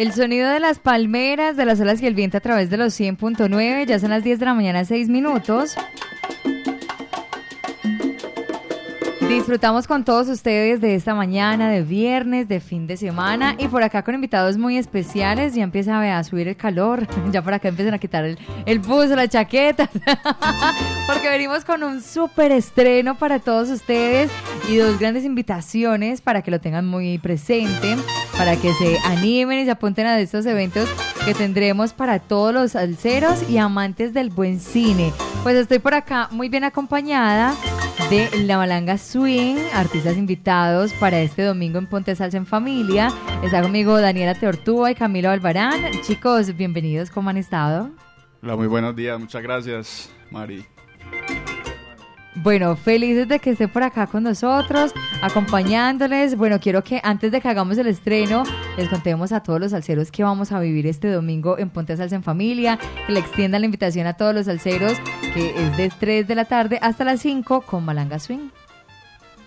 El sonido de las palmeras, de las olas y el viento a través de los 100.9. Ya son las 10 de la mañana, 6 minutos. Disfrutamos con todos ustedes de esta mañana, de viernes, de fin de semana y por acá con invitados muy especiales. Ya empieza a subir el calor, ya por acá empiezan a quitar el, el buzo, la chaqueta, porque venimos con un súper estreno para todos ustedes y dos grandes invitaciones para que lo tengan muy presente, para que se animen y se apunten a estos eventos que tendremos para todos los alceros y amantes del buen cine. Pues estoy por acá muy bien acompañada de La Malanga Swing, artistas invitados para este domingo en Ponte Salsa en Familia. Está conmigo Daniela Teortúa y Camilo Albarán. Chicos, bienvenidos, ¿cómo han estado? Hola, muy buenos días, muchas gracias, Mari. Bueno, felices de que esté por acá con nosotros, acompañándoles. Bueno, quiero que antes de que hagamos el estreno, les contemos a todos los salseros que vamos a vivir este domingo en Ponte Salsa en Familia, que le extiendan la invitación a todos los salseros, que es de 3 de la tarde hasta las 5 con Malanga Swing.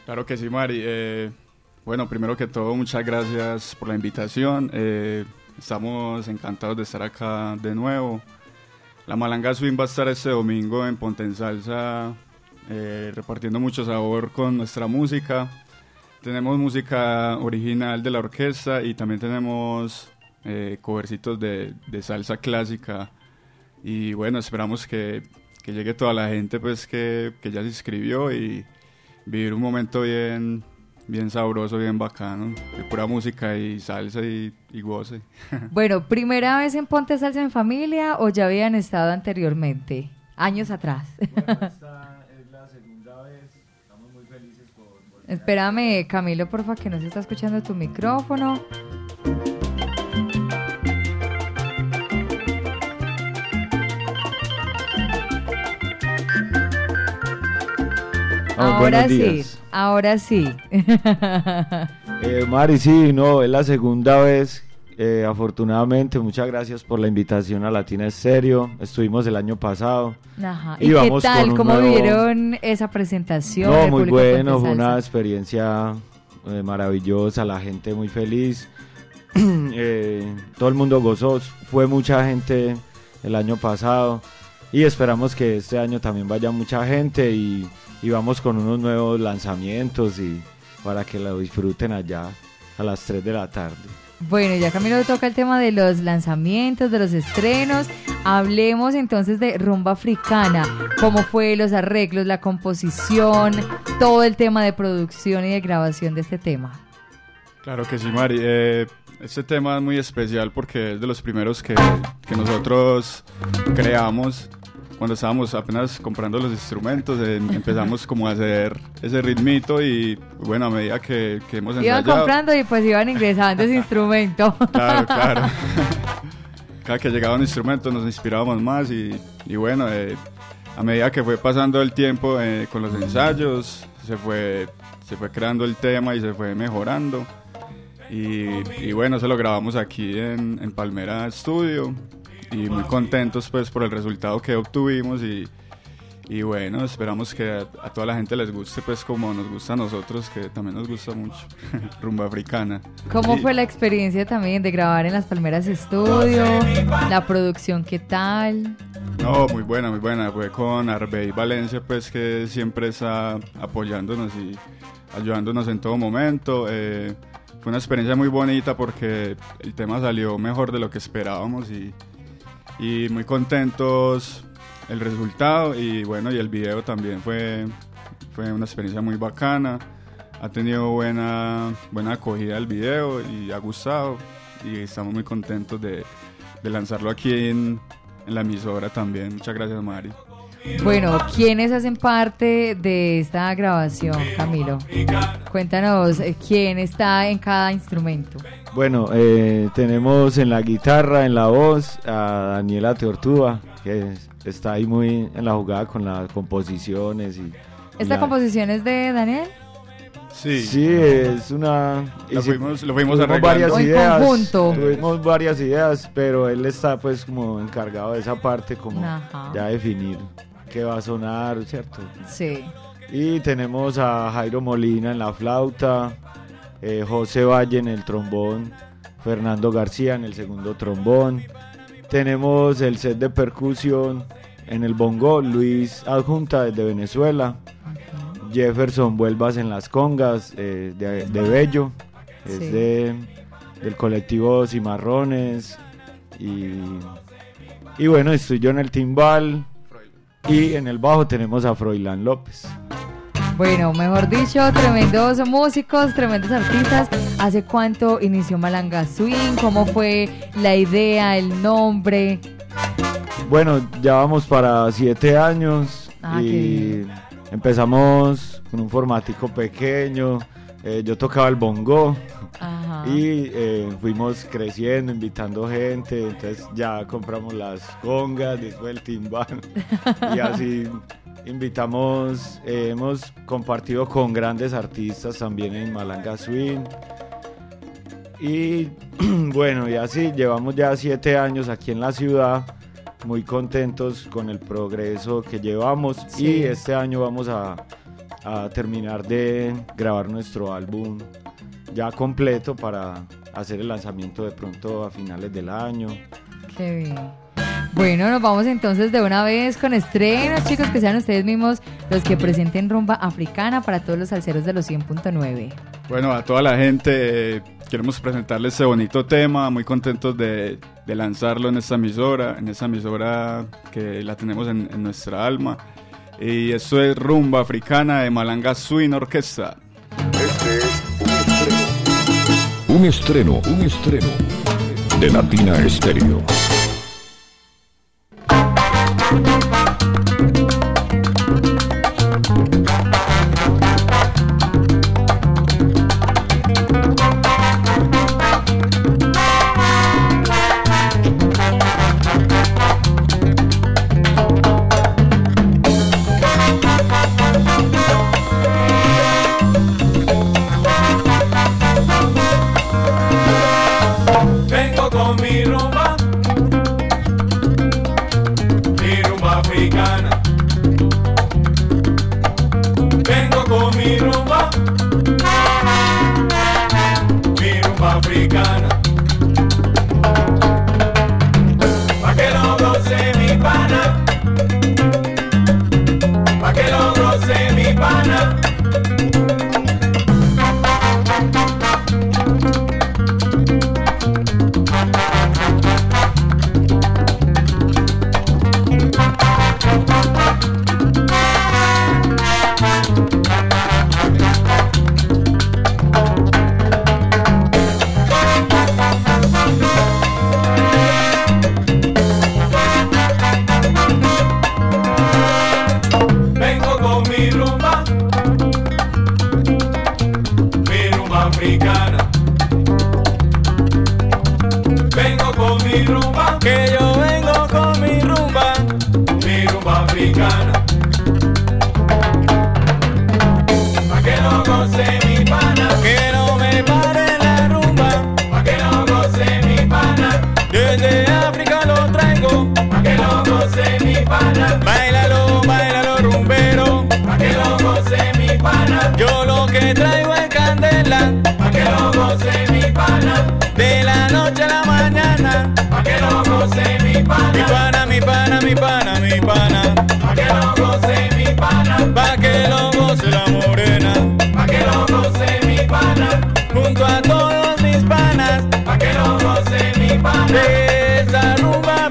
Claro que sí, Mari. Eh, bueno, primero que todo, muchas gracias por la invitación. Eh, estamos encantados de estar acá de nuevo. La Malanga Swing va a estar este domingo en Ponte en Salsa eh, repartiendo mucho sabor con nuestra música. Tenemos música original de la orquesta y también tenemos eh, covercitos de, salsa clásica. Y bueno, esperamos que, que, llegue toda la gente pues que, que ya se inscribió y vivir un momento bien, bien sabroso, bien bacano, de pura música y salsa y, y goce. Bueno, ¿primera vez en Ponte Salsa en Familia o ya habían estado anteriormente, años atrás? Espérame, Camilo, porfa, que no se está escuchando tu micrófono. ahora sí, ahora sí. eh, Mari, sí, no, es la segunda vez eh, afortunadamente, muchas gracias por la invitación a Latina Estéreo. Estuvimos el año pasado. Ajá. ¿Y, qué tal? ¿Cómo vieron esa presentación? No, muy bueno, fue una experiencia eh, maravillosa, la gente muy feliz. Eh, todo el mundo gozó, fue mucha gente el año pasado y esperamos que este año también vaya mucha gente y, y vamos con unos nuevos lanzamientos y para que lo disfruten allá a las 3 de la tarde. Bueno, ya Camilo toca el tema de los lanzamientos, de los estrenos. Hablemos entonces de rumba africana. ¿Cómo fue los arreglos, la composición, todo el tema de producción y de grabación de este tema? Claro que sí, Mari. Eh, este tema es muy especial porque es de los primeros que, que nosotros creamos cuando estábamos apenas comprando los instrumentos, eh, empezamos como a hacer ese ritmito y bueno, a medida que, que hemos ensayado... Iban comprando y pues iban ingresando ese instrumento. Claro, claro. Cada que llegaba un instrumento nos inspirábamos más y, y bueno, eh, a medida que fue pasando el tiempo eh, con los ensayos, se fue, se fue creando el tema y se fue mejorando. Y, y bueno, se lo grabamos aquí en, en Palmera Studio y muy contentos pues por el resultado que obtuvimos y, y bueno, esperamos que a, toda la gente les guste pues como nos gusta a nosotros, que también nos gusta mucho, rumba africana. ¿Cómo fue la experiencia también de grabar en las Palmeras Estudio? ¿La producción qué tal? No, muy buena, muy buena. Fue con Arbey Valencia pues que siempre está apoyándonos y ayudándonos en todo momento. Eh, fue una experiencia muy bonita porque el tema salió mejor de lo que esperábamos y y muy contentos el resultado y bueno, y el video también fue, fue una experiencia muy bacana. Ha tenido buena, buena acogida el video y ha gustado y estamos muy contentos de, lanzarlo aquí en, en la emisora también. Muchas gracias, Mari. Bueno, ¿quiénes hacen parte de esta grabación, Camilo? Cuéntanos eh, quién está en cada instrumento. Bueno, eh, tenemos en la guitarra, en la voz, a Daniela Teortúa, que está ahí muy en la jugada con las composiciones. y ¿Esta composición es de Daniel? Sí. Sí, es una... Lo fuimos, lo fuimos varias ideas. Tuvimos varias ideas, pero él está pues como encargado de esa parte, como ya definir qué va a sonar, ¿cierto? Sí. Y tenemos a Jairo Molina en la flauta, eh, José Valle en el trombón, Fernando García en el segundo trombón. Tenemos el set de percusión en el bongo, Luis Adjunta desde Venezuela. Jefferson Vuelvas en las congas eh, de, Bello, es de, del colectivo Cimarrones. Y, y bueno, estoy yo en el timbal y en el bajo tenemos a Froilán López. Bueno, mejor dicho, tremendos músicos, tremendos artistas. ¿Hace cuánto inició Malanga Swing? ¿Cómo fue la idea, el nombre? Bueno, ya vamos para siete años ah, y empezamos con un formático pequeño. Eh, yo tocaba el bongo y eh, fuimos creciendo, invitando gente. Entonces ya compramos las congas, después el timbal y así invitamos, eh, hemos compartido con grandes artistas también en Malanga Swing. Y bueno, y así llevamos ya siete años aquí en la ciudad, muy contentos con el progreso que llevamos y este año vamos a, a terminar de grabar nuestro álbum ya completo para hacer el lanzamiento de pronto a finales del año. Qué bien. Bueno, nos vamos entonces de una vez con estrenos, chicos, que sean ustedes mismos los que presenten rumba africana para todos los salseros de los 100.9. Bueno, a toda la gente eh, queremos presentarles este bonito tema, muy contentos de, lanzarlo en esta emisora, en esta emisora que la tenemos en, nuestra alma. Y esto es rumba africana de Malanga Swing Orquesta. Un estreno. Un estreno, de Latina Estéreo. Dominicana. La rumba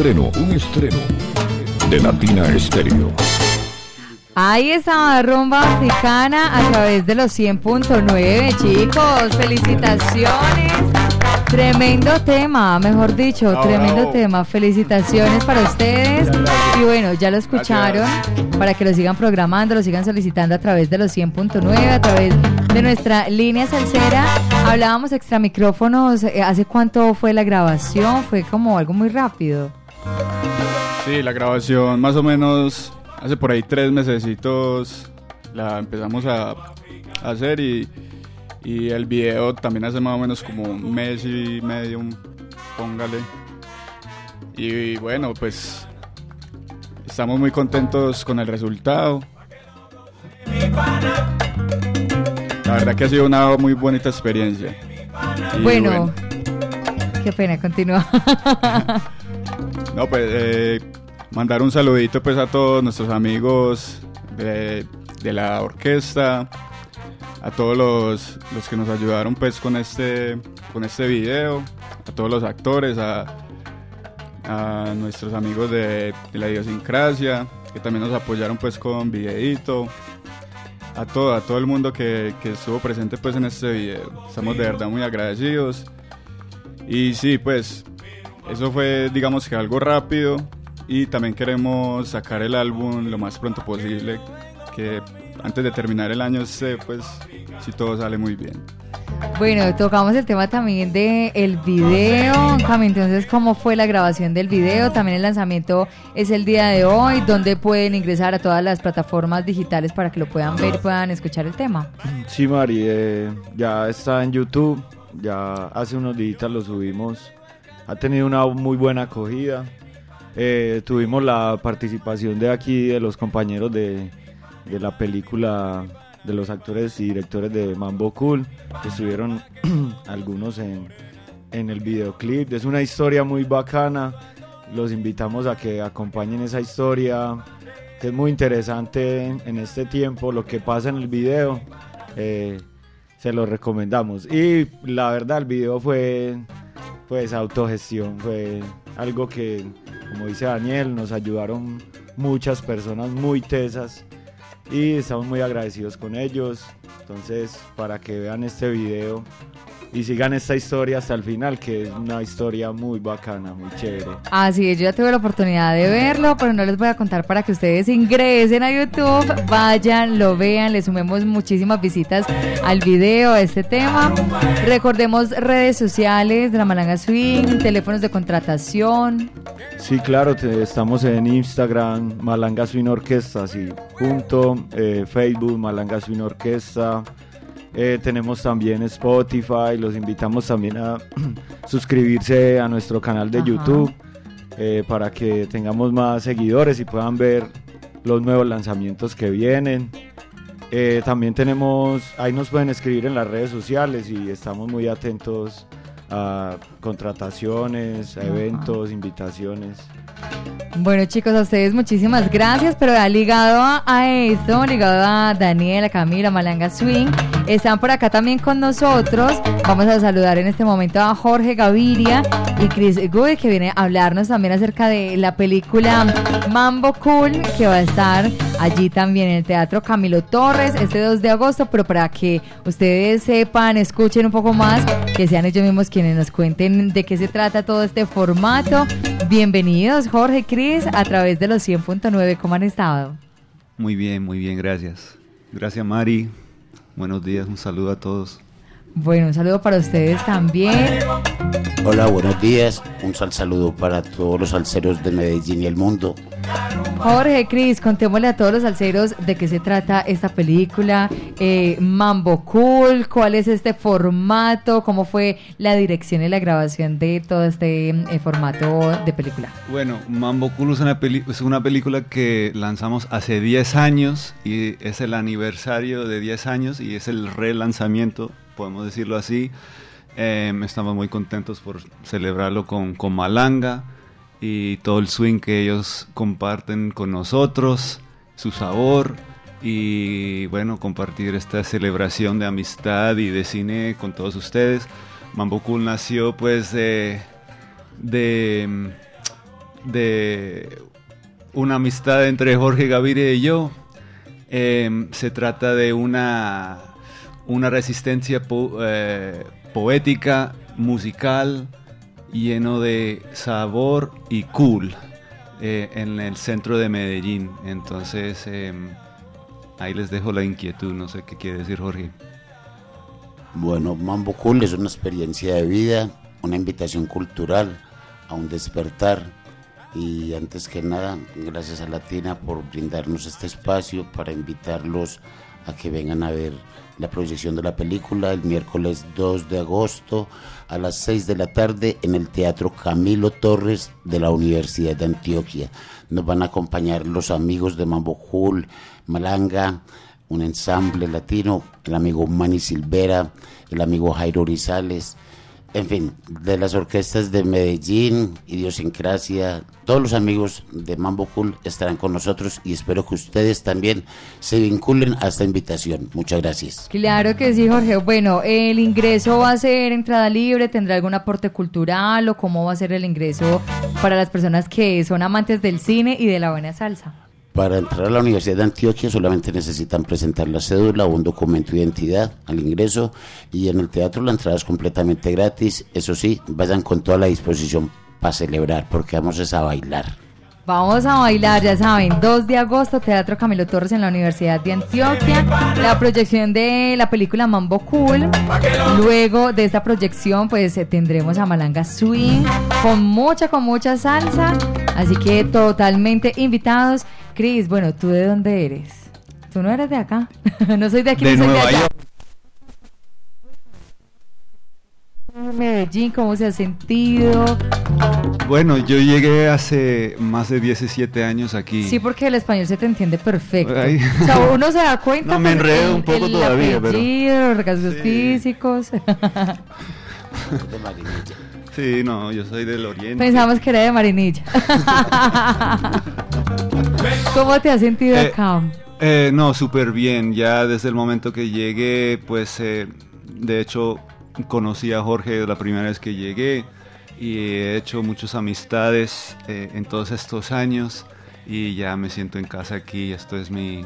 un estreno de Latina Estéreo. Ahí está rumba africana a través de los 100.9, chicos. Felicitaciones. Tremendo tema, mejor dicho, tremendo tema. Felicitaciones para ustedes. Y bueno, ya lo escucharon. Para que lo sigan programando, lo sigan solicitando a través de los 100.9, a través de nuestra línea salsera. Hablábamos extra micrófonos. Eh, ¿Hace cuánto fue la grabación? Fue como algo muy rápido. Sí, la grabación más o menos hace por ahí tres mesecitos la empezamos a, hacer y, el video también hace más o menos como un mes y medio, póngale. Y, bueno, pues estamos muy contentos con el resultado. La verdad que ha sido una muy bonita experiencia. bueno, qué pena, continúa. No, pues eh, mandar un saludito pues a todos nuestros amigos de, la orquesta, a todos los, los, que nos ayudaron pues con este, con este video, a todos los actores, a, a nuestros amigos de, la idiosincrasia, que también nos apoyaron pues con videito, a todo, a todo el mundo que, que estuvo presente pues en este video. Estamos de verdad muy agradecidos. Y sí, pues eso fue, digamos que algo rápido y también queremos sacar el álbum lo más pronto posible, que antes de terminar el año sé, pues, si todo sale muy bien. Bueno, tocamos el tema también de el video, entonces cómo fue la grabación del video, también el lanzamiento es el día de hoy, donde pueden ingresar a todas las plataformas digitales para que lo puedan ver y puedan escuchar el tema. Sí, Mari, eh, ya está en YouTube, ya hace unos días lo subimos ha tenido una muy buena acogida. Eh, tuvimos la participación de aquí de los compañeros de, la película, de los actores y directores de Mambo Cool, que estuvieron algunos en, en el videoclip. Es una historia muy bacana. Los invitamos a que acompañen esa historia, es muy interesante en, este tiempo, lo que pasa en el video. Eh, se lo recomendamos. Y la verdad, el video fue pues autogestión fue algo que, como dice Daniel, nos ayudaron muchas personas muy tesas y estamos muy agradecidos con ellos. Entonces, para que vean este video y sigan esta historia hasta el final, que es una historia muy bacana, muy chévere. Así es, yo ya tuve la oportunidad de verlo, pero no les voy a contar para que ustedes ingresen a YouTube, vayan, lo vean, le sumemos muchísimas visitas al video, a este tema. Recordemos redes sociales de la Malanga Swing, teléfonos de contratación. Sí, claro, estamos en Instagram, Malanga Swing Orquesta, sí, punto, eh, Facebook, Malanga Swing Orquesta. Eh, tenemos también Spotify, los invitamos también a suscribirse a nuestro canal de YouTube eh, para que tengamos más seguidores y puedan ver los nuevos lanzamientos que vienen. Eh, también tenemos, ahí nos pueden escribir en las redes sociales y estamos muy atentos a contrataciones, a eventos, invitaciones. Bueno chicos, a ustedes muchísimas gracias, pero ligado a, a esto, ligado a Daniela, Camila, Malanga Swing, están por acá también con nosotros. Vamos a saludar en este momento a Jorge Gaviria y Chris Good, que viene a hablarnos también acerca de la película Mambo Cool, que va a estar allí también en el Teatro Camilo Torres este 2 de agosto, pero para que ustedes sepan, escuchen un poco más, que sean ellos mismos quienes nos cuenten de qué se trata todo este formato. Bienvenidos Jorge, Cris, a través de los 100.9, ¿cómo han estado? Muy bien, muy bien, gracias. Gracias Mari, buenos días, un saludo a todos. Bueno, un saludo para ustedes también. Hola, buenos días. Un sal saludo para todos los salseros de Medellín y el mundo. Jorge, Cris, contémosle a todos los salseros de qué se trata esta película. Eh, Mambo Cool, cuál es este formato, cómo fue la dirección y la grabación de todo este eh, formato de película. Bueno, Mambo Cool es una, es una película que lanzamos hace 10 años y es el aniversario de 10 años y es el relanzamiento podemos decirlo así. Em, estamos muy contentos por celebrarlo con, Malanga y todo el swing que ellos comparten con nosotros, su sabor y bueno, compartir esta celebración de amistad y de cine con todos ustedes. Mambo nació pues de, de, de una amistad entre Jorge Gaviria y yo. Eh, se trata de una una resistencia eh, poética, musical, lleno de sabor y cool eh, en el centro de Medellín. Entonces, em, ahí les dejo la inquietud, no sé qué quiere decir Jorge. Bueno, Mambo Cool es una experiencia de vida, una invitación cultural a un despertar y antes que nada, gracias a Latina por brindarnos este espacio para invitarlos que vengan a ver la proyección de la película el miércoles 2 de agosto a las 6 de la tarde en el Teatro Camilo Torres de la Universidad de Antioquia. Nos van a acompañar los amigos de Mambo Cool, Malanga, un ensamble latino, el amigo Manny Silvera, el amigo Jairo Rizales, en fin, de las orquestas de Medellín, Idiosincrasia, todos los amigos de Mambo Cool estarán con nosotros y espero que ustedes también se vinculen a esta invitación. Muchas gracias. Claro que sí, Jorge. Bueno, ¿el ingreso va a ser entrada libre? ¿Tendrá algún aporte cultural o cómo va a ser el ingreso para las personas que son amantes del cine y de la buena salsa? Para entrar a la Universidad de Antioquia solamente necesitan presentar la cédula o un documento de identidad al ingreso y en el teatro la entrada es completamente gratis. Eso sí, vayan con toda la disposición para celebrar porque vamos a bailar. Vamos a bailar, ya saben, 2 de agosto, Teatro Camilo Torres en la Universidad de Antioquia, la proyección de la película Mambo Cool. Luego de esta proyección, pues eh, tendremos a Malanga Swing con mucha, con mucha salsa. Así que totalmente invitados. Cris, bueno, ¿tú de dónde eres? Tú no eres de acá. no soy de aquí, de no soy Nueva de allá. York. Medellín, ¿cómo se ha sentido? Bueno, yo llegué hace más de 17 años aquí. Sí, porque el español se te entiende perfecto. Ay. O sea, uno se da cuenta. No, me enredo el- un poco el todavía, pero- apellido, Los rasgos Sí. físicos. Sí, no, yo soy del oriente. Pensamos que era de Marinilla. ¿Cómo te has sentido Eh, acá? Eh, no, súper bien. Ya desde el momento que llegué, pues eh, de hecho conocí a Jorge la primera vez que llegué y he hecho muchas amistades eh, en todos estos años y ya me siento en casa aquí. Esto es mi,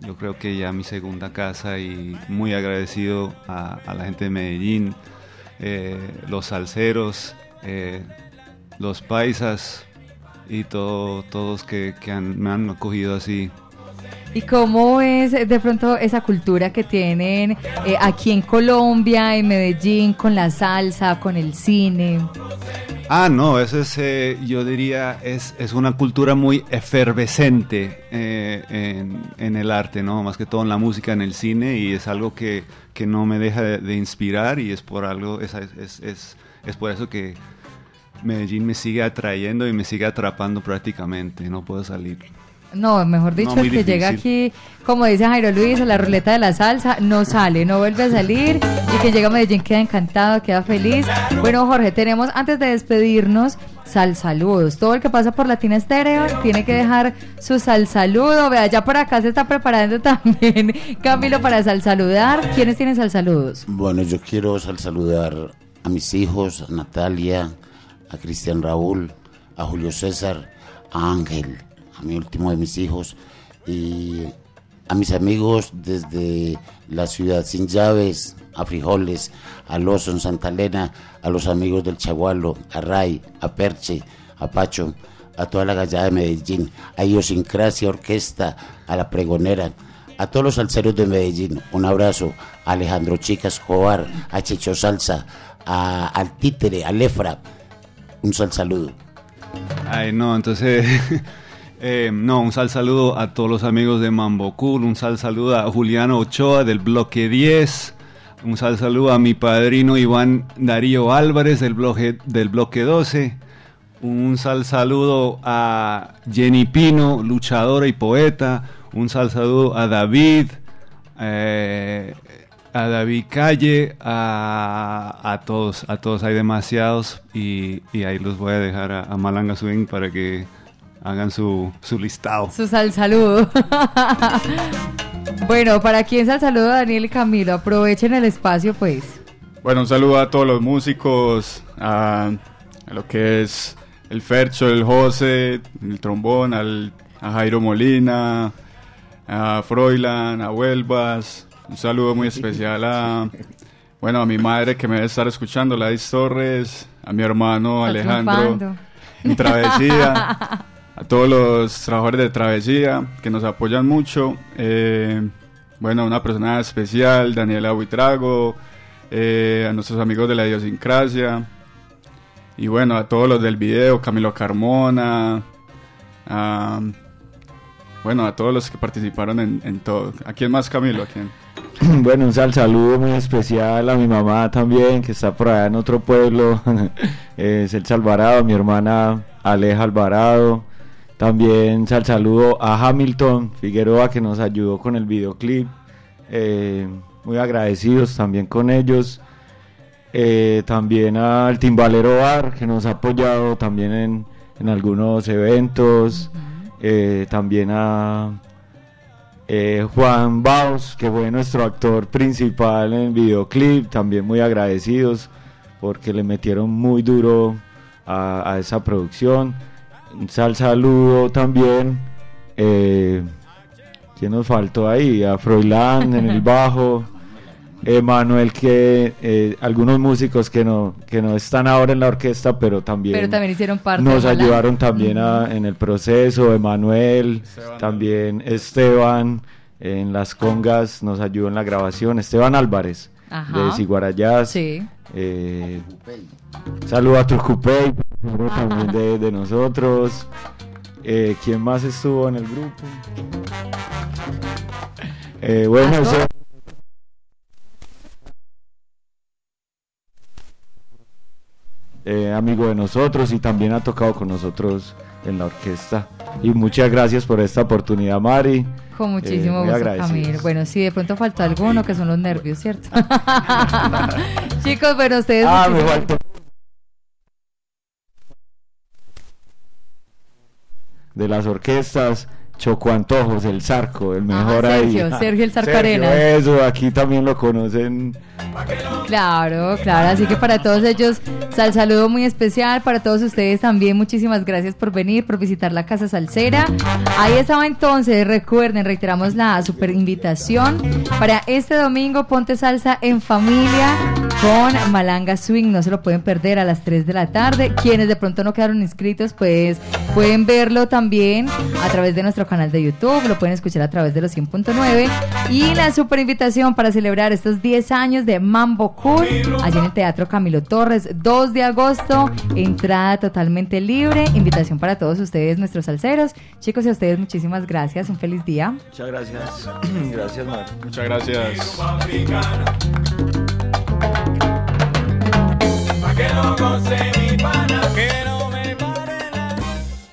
yo creo que ya mi segunda casa y muy agradecido a, a la gente de Medellín, eh, los salseros, eh, los paisas y todo, todos que, que han- me han acogido así. ¿Y cómo es eh, de pronto esa cultura que tienen eh, aquí en Colombia, en Medellín, con la salsa, con el cine? Ah, no, eso es, eh, yo diría, es, es una cultura muy efervescente eh, en, en el arte, ¿no? Más que todo en la música, en el cine, y es algo que, que no me deja de, inspirar y es por algo, es, es, es, es por eso que Medellín me sigue atrayendo y me sigue atrapando prácticamente, no puedo salir. No, mejor dicho, No, el que llega aquí, como dice Jairo Luis, a la ruleta de la salsa, no sale, no vuelve a salir y que llega a Medellín queda encantado, queda feliz. Bueno, Jorge, tenemos antes de despedirnos sal saludos. Todo el que pasa por Latina Estéreo tiene que dejar su sal saludo. Vea, ya por acá se está preparando también Camilo para sal saludar. ¿Quiénes tienen sal saludos? Bueno, yo quiero sal- saludar a mis hijos, a Natalia, a Cristian Raúl, a Julio César, a Ángel, a mi último de mis hijos, y a mis amigos desde la ciudad sin llaves, a Frijoles, a Lozo en Santa Elena, a los amigos del Chagualo, a Ray, a Perche, a Pacho, a toda la gallada de Medellín, a Idiosincrasia Orquesta, a la Pregonera, a todos los salseros de Medellín, un abrazo. A Alejandro Chica Escobar, a Checho Salsa, a, al Títere, a Lefra, un sal saludo. Ay, no, entonces, eh, no, un sal saludo a todos los amigos de Mambo Cool, un sal saludo a Juliano Ochoa del bloque 10, un sal saludo a mi padrino Iván Darío Álvarez del bloque, del bloque 12, un sal saludo a Jenny Pino, luchadora y poeta, un sal saludo a David, eh, a David Calle, a, a todos, a todos. Hay demasiados y, ahí los voy a dejar a Malanga Swing para que hagan su, su listado. Su sal saludo. bueno, para quién sal saludo, Daniel y Camilo. Aprovechen el espacio, pues. Bueno, un saludo a todos los músicos, a, a lo que es el Fercho, el José, el trombón, al, a Jairo Molina, a Froilan, a Huelvas. Un saludo muy especial a, bueno, a mi madre que me debe estar escuchando, Ladis Torres, a mi hermano Alejandro en Travesía, a todos los trabajadores de Travesía que nos apoyan mucho. eh, bueno, una persona especial, Daniela Buitrago, eh, a nuestros amigos de la idiosincrasia, y bueno, a todos los del video, Camilo Carmona, a, bueno, a todos los que participaron en, todo. ¿A quién más, Camilo? ¿A quién? Bueno, un sal saludo muy especial a mi mamá también, que está por allá en otro pueblo, es el Alvarado, mi hermana Aleja Alvarado. También sal saludo a Hamilton Figueroa, que nos ayudó con el videoclip. Eh, muy agradecidos también con ellos. Eh, también al Timbalero Bar, que nos ha apoyado también en, en algunos eventos. Eh, también a Juan Baus, que fue nuestro actor principal en el videoclip, también muy agradecidos porque le metieron muy duro a, a esa producción. Un sal saludo también. Eh, ¿Quién nos faltó ahí? A Froilán en el bajo. Emanuel, que eh, algunos músicos que no, que no están ahora en la orquesta, pero también, Pero también hicieron parte. nos ayudaron también a- en el proceso. Emanuel, Esteban. también Esteban en las congas nos ayudó en la grabación. Esteban Álvarez Ajá. de Siguarayás. Sí. Eh, saludo a Turcupey, también de, de nosotros. Eh, ¿Quién más estuvo en el grupo? Eh, bueno, ¿A eso- eh, amigo de nosotros y también ha tocado con nosotros en la orquesta. Y muchas gracias por esta oportunidad, Mari. Con muchísimo Eh, gusto. Camilo. Bueno, sí, de pronto faltó alguno, que son los nervios, ¿cierto? Chicos, bueno, ustedes... Ah, me faltó. De las orquestas, Choco Antojos, el Zarco, el mejor Ah, ahí. Sergio, Sergio el Zarco Sergio, Arenas. Eso, aquí también lo conocen. Claro, claro, así que para todos ellos, sal saludo muy especial, para todos ustedes también, muchísimas gracias por venir, por visitar la Casa Salsera. Ahí estaba entonces, recuerden, reiteramos la super invitación para este domingo, Ponte Salsa en familia con Malanga Swing, no se lo pueden perder a las 3 de la tarde. Quienes de pronto no quedaron inscritos, pues pueden verlo también a través de nuestro canal de YouTube, lo pueden escuchar a través de los 100.9 y la super invitación para celebrar estos 10 años de Mambo Cool allí en el Teatro Camilo Torres, 2 de agosto, entrada totalmente libre, invitación para todos ustedes, nuestros salseros. Chicos, y a ustedes muchísimas gracias, un feliz día. Muchas gracias. gracias, Mar. Muchas gracias.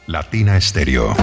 Latina Estéreo.